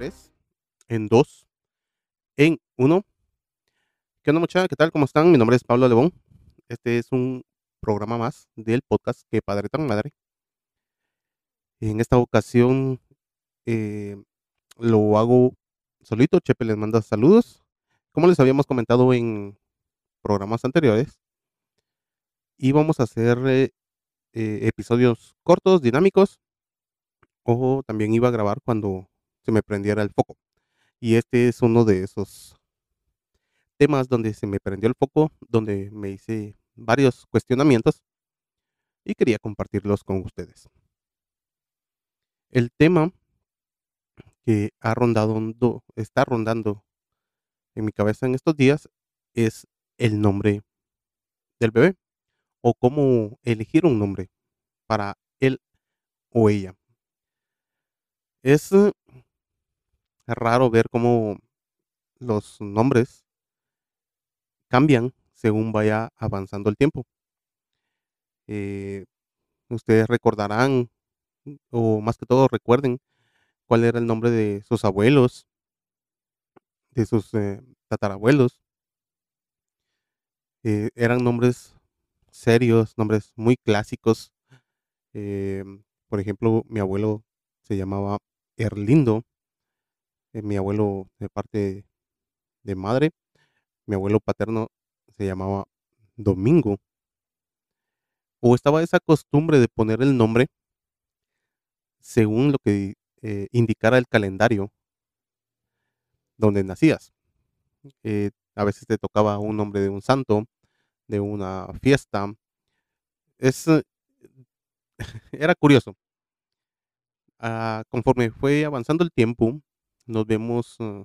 3, en 2, en 1. ¿Qué onda muchachos? ¿Qué tal? ¿Cómo están? Mi nombre es Pablo Lebón. Este es un programa más del podcast que Padre tan Madre. En esta ocasión eh, lo hago solito. Chepe les manda saludos. Como les habíamos comentado en programas anteriores. Y vamos a hacer eh, eh, episodios cortos, dinámicos. O también iba a grabar cuando se me prendiera el foco. Y este es uno de esos temas donde se me prendió el foco, donde me hice varios cuestionamientos y quería compartirlos con ustedes. El tema que ha rondado, está rondando en mi cabeza en estos días es el nombre del bebé o cómo elegir un nombre para él o ella. Es raro ver cómo los nombres cambian según vaya avanzando el tiempo. Eh, ustedes recordarán, o más que todo recuerden, cuál era el nombre de sus abuelos, de sus eh, tatarabuelos. Eh, eran nombres serios, nombres muy clásicos. por ejemplo, mi abuelo se llamaba Erlindo eh, mi abuelo de parte de madre, mi abuelo paterno se llamaba Domingo. O estaba esa costumbre de poner el nombre según lo que eh, indicara el calendario donde nacías. Eh, a veces te tocaba un nombre de un santo, de una fiesta. Es, era curioso. Ah, conforme fue avanzando el tiempo, nos vemos uh,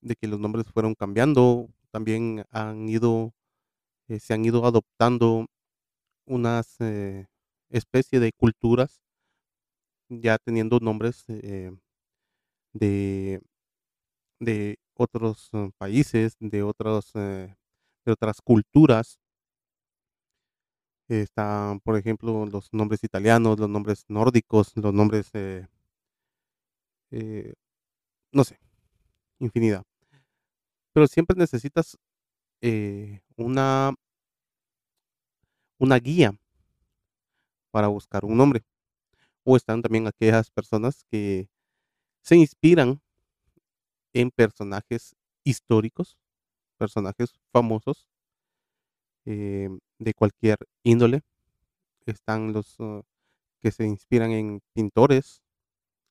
de que los nombres fueron cambiando, también han ido, eh, se han ido adoptando unas eh, especie de culturas, ya teniendo nombres eh, de, de otros países, de otros de otras culturas. Están, por ejemplo, los nombres italianos, los nombres nórdicos, los nombres no sé, infinidad. Pero siempre necesitas eh, una, una guía para buscar un nombre. O están también aquellas personas que se inspiran en personajes históricos, personajes famosos eh, de cualquier índole. Están los uh, que se inspiran en pintores,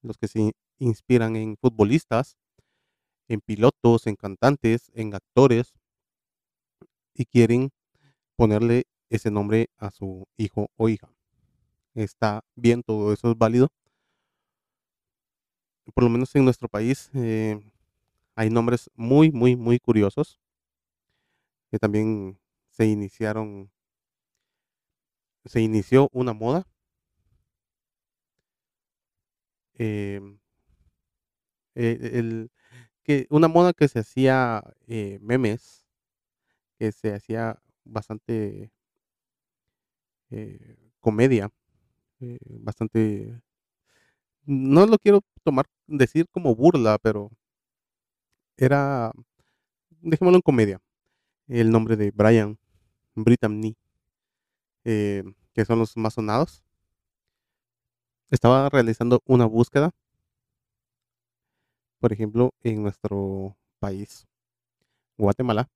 los que se inspiran en futbolistas, en pilotos, en cantantes, en actores y quieren ponerle ese nombre a su hijo o hija. Está bien, todo eso es válido. Por lo menos en nuestro país eh, hay nombres muy, muy, muy curiosos que también se iniciaron, se inició una moda. Em, eh, una moda que se hacía eh, memes, que se hacía bastante eh, comedia, bastante, no lo quiero tomar, decir como burla, pero era, dejémoslo en comedia, el nombre de Brian Brittany, que son los más sonados. Estaba realizando una búsqueda por ejemplo, en nuestro país, Guatemala,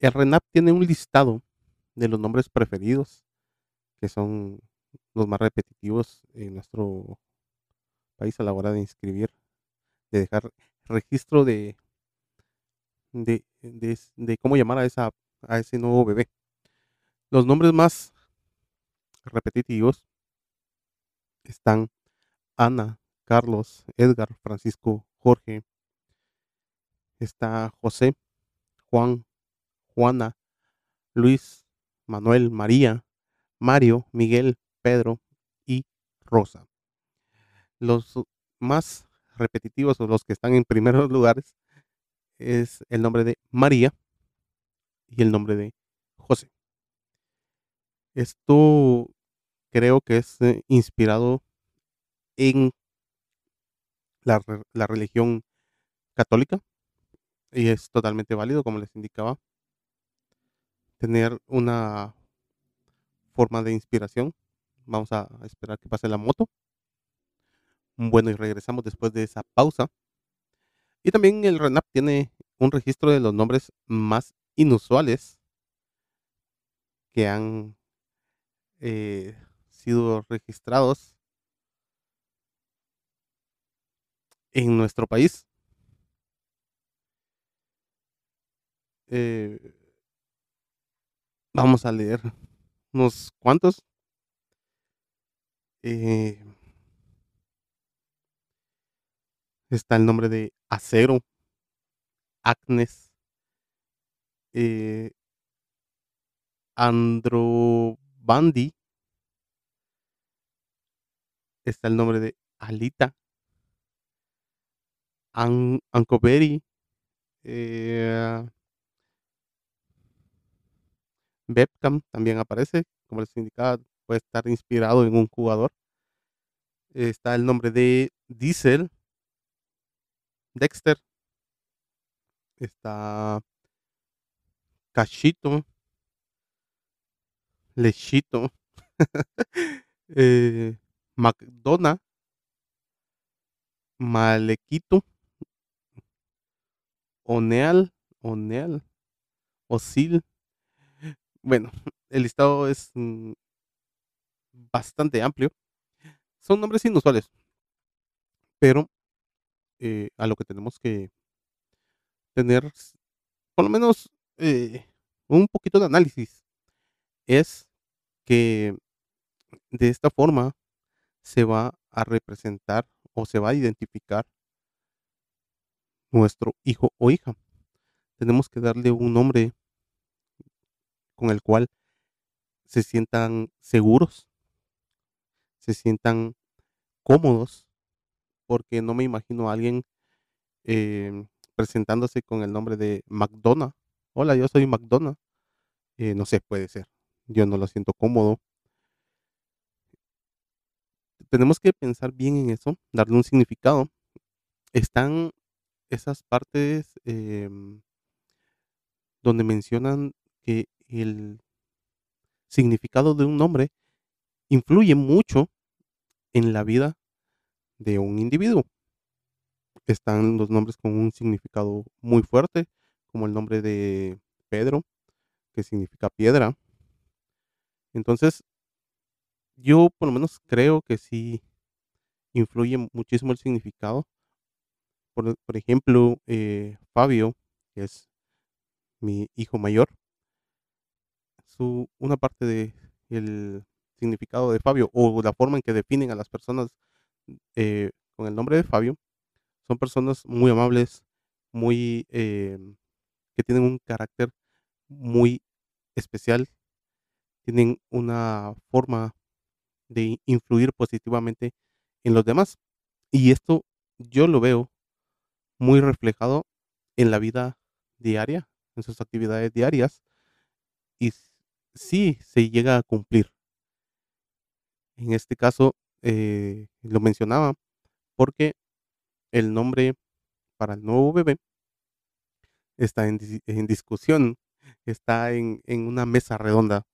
el RENAP tiene un listado de los nombres preferidos, que son los más repetitivos en nuestro país a la hora de inscribir, de dejar registro de, de, de, cómo llamar a, esa, a ese nuevo bebé. Los nombres más repetitivos están Ana, Carlos, Edgar, Francisco, Jorge, está José, Juan, Juana, Luis, Manuel, María, Mario, Miguel, Pedro y Rosa. Los más repetitivos o los que están en primeros lugares es el nombre de María y el nombre de José. Esto creo que es eh, inspirado en la la religión católica, y es totalmente válido, como les indicaba. Tener una forma de inspiración. Vamos a esperar que pase la moto. Bueno, y regresamos después de esa pausa. Y también el RENAP tiene un registro de los nombres más inusuales que han, eh, sido registrados en nuestro país. Eh vamos a leer unos cuantos. Eh está el nombre de Acero. Agnes. Eh Androbandi. Está el nombre de Alita. An Ancoberry, eh Beckham también aparece, como les indicaba, puede estar inspirado en un jugador. Está el nombre de Diesel. Dexter. Está Cachito. Lechito. eh, McDonald. Malequito. Oneal, Oneal, Osil. Bueno, el listado es, mm bastante amplio. Son nombres inusuales. Pero, eh, a lo que tenemos que tener, por lo menos, eh, un poquito de análisis, es que de esta forma se va a representar, o se va a identificar nuestro hijo o hija. Tenemos que darle un nombre con el cual se sientan seguros se sientan cómodos, porque no me imagino a alguien, em, presentándose con el nombre de McDonald. Hola, yo soy McDonald. Eh, no sé, puede ser. Yo no lo siento cómodo. Tenemos que pensar bien en eso, darle un significado. Están esas partes, em donde mencionan que el significado de un nombre influye mucho en la vida de un individuo. Están los nombres con un significado muy fuerte, como el nombre de Pedro, que significa piedra. Entonces yo, por lo menos, creo que sí influye muchísimo el significado. Por ejemplo, eh, Fabio, que es mi hijo mayor su una parte de el significado de Fabio, o la forma en que definen a las personas, eh, con el nombre de Fabio, son personas muy amables, muy, em, que tienen un carácter muy especial. Tienen una forma de influir positivamente en los demás. Y esto yo lo veo muy reflejado en la vida diaria, en sus actividades diarias. Y sí se llega a cumplir. En este caso, eh, lo mencionaba, porque el nombre para el nuevo bebé está en discusión, está en en una mesa redonda.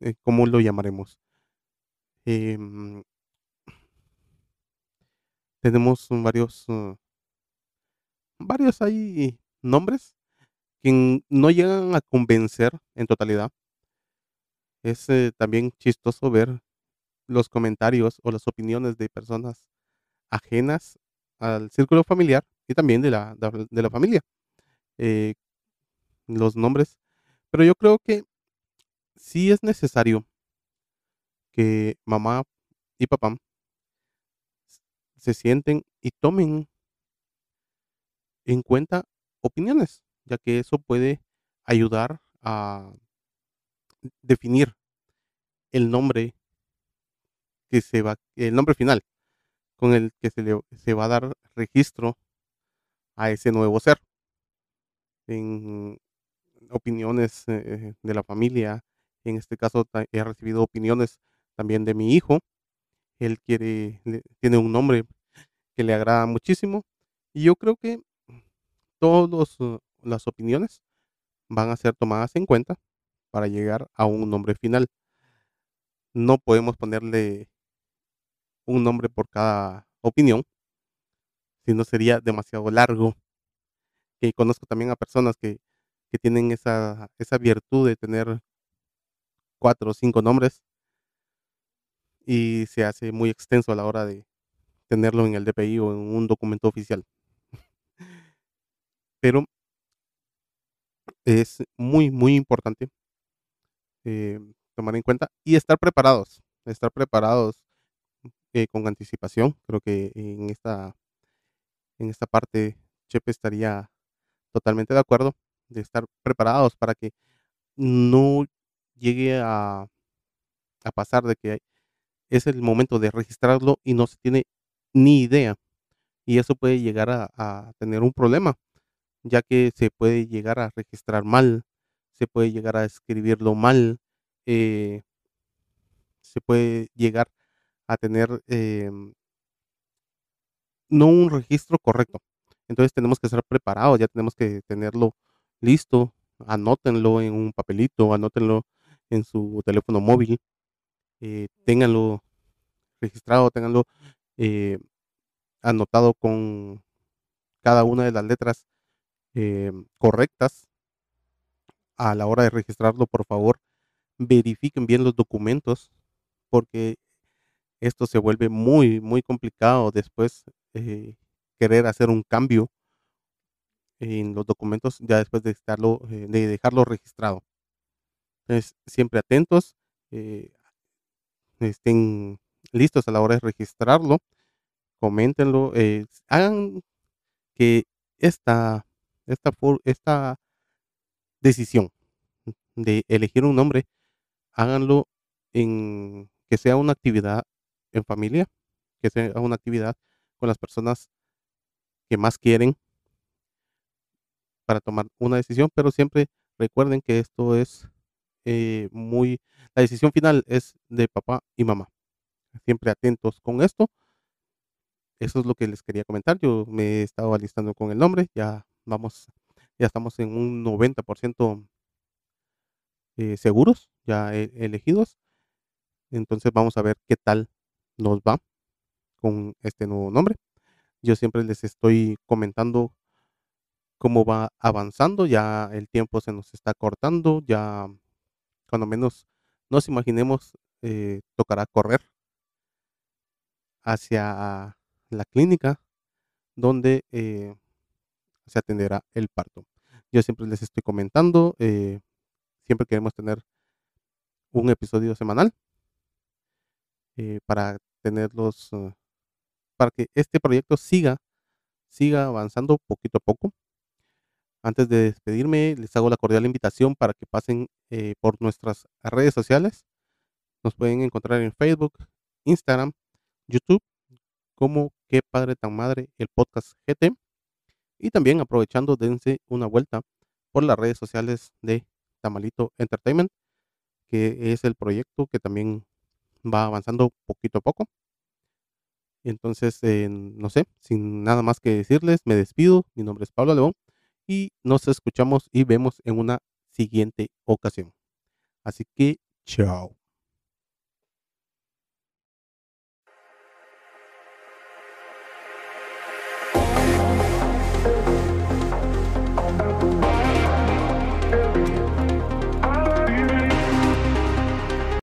Eh, ¿cómo lo llamaremos? Em tenemos varios, uh varios ahí nombres que no llegan a convencer en totalidad. Es, eh, también chistoso ver los comentarios, o las opiniones de personas ajenas al círculo familiar, y también de la de la familia, eh, los nombres. Pero yo creo que sí es necesario que mamá y papá se sienten y tomen en cuenta opiniones, ya que eso puede ayudar a definir el nombre que se va el nombre final, con el que se le se va a dar registro a ese nuevo ser. En opiniones, eh, de la familia, en este caso, he recibido opiniones también de mi hijo. Él quiere tiene un nombre que le agrada muchísimo. Y yo creo que todas las opiniones van a ser tomadas en cuenta para llegar a un nombre final. No podemos ponerle un nombre por cada opinión, si no sería demasiado largo. Que conozco también a personas que, que tienen esa, esa virtud de tener cuatro o cinco nombres y se hace muy extenso a la hora de tenerlo en el DPI o en un documento oficial. Pero es muy, muy importante eh, tomar en cuenta y estar preparados, estar preparados eh, con anticipación. Creo que en esta, en esta parte Chepe estaría totalmente de acuerdo de estar preparados para que no llegue a, pasar de que es el momento de registrarlo y no se tiene ni idea. Y eso puede llegar a tener un problema, ya que se puede llegar a registrar mal, se puede llegar a escribirlo mal, eh, se puede llegar a tener em, no un registro correcto. Entonces tenemos que estar preparados, ya tenemos que tenerlo listo, anótenlo en un papelito, anótenlo en su teléfono móvil, eh, ténganlo registrado, ténganlo eh, anotado con cada una de las letras em, correctas a la hora de registrarlo, por favor, verifiquen bien los documentos, porque esto se vuelve muy, muy complicado después eh, querer hacer un cambio en los documentos ya después de estarlo, eh, de dejarlo registrado. Entonces, siempre atentos, eh, estén listos a la hora de registrarlo, coméntenlo, hagan que esta, esta, esta decisión de elegir un nombre, háganlo en que sea una actividad en familia, que sea una actividad con las personas que más quieren para tomar una decisión, pero siempre recuerden que esto es eh, muy, la decisión final es de papá y mamá. Siempre atentos con esto. Eso es lo que les quería comentar. Yo me he estado alistando con el nombre. Ya vamos, ya estamos en un 90% eh, seguros, ya elegidos. Entonces vamos a ver qué tal nos va con este nuevo nombre. Yo siempre les estoy comentando cómo va avanzando, ya el tiempo se nos está cortando, ya cuando menos nos imaginemos eh, tocará correr hacia la clínica donde eh, se atenderá el parto. Yo siempre les estoy comentando, eh, siempre queremos tener un episodio semanal eh, para tenerlos, uh, para que este proyecto siga, siga avanzando poquito a poco. Antes de despedirme, les hago la cordial invitación para que pasen eh, por nuestras redes sociales. Nos pueden encontrar en Facebook, Instagram, YouTube, como Qué Padre Tan Madre, el podcast GT. Y también aprovechando, dense una vuelta por las redes sociales de Tamalito Entertainment, que es el proyecto que también va avanzando poquito a poco. Entonces, eh, no sé, sin nada más que decirles, me despido. Mi nombre es Pablo León y nos escuchamos y vemos en una siguiente ocasión. Así que, chao.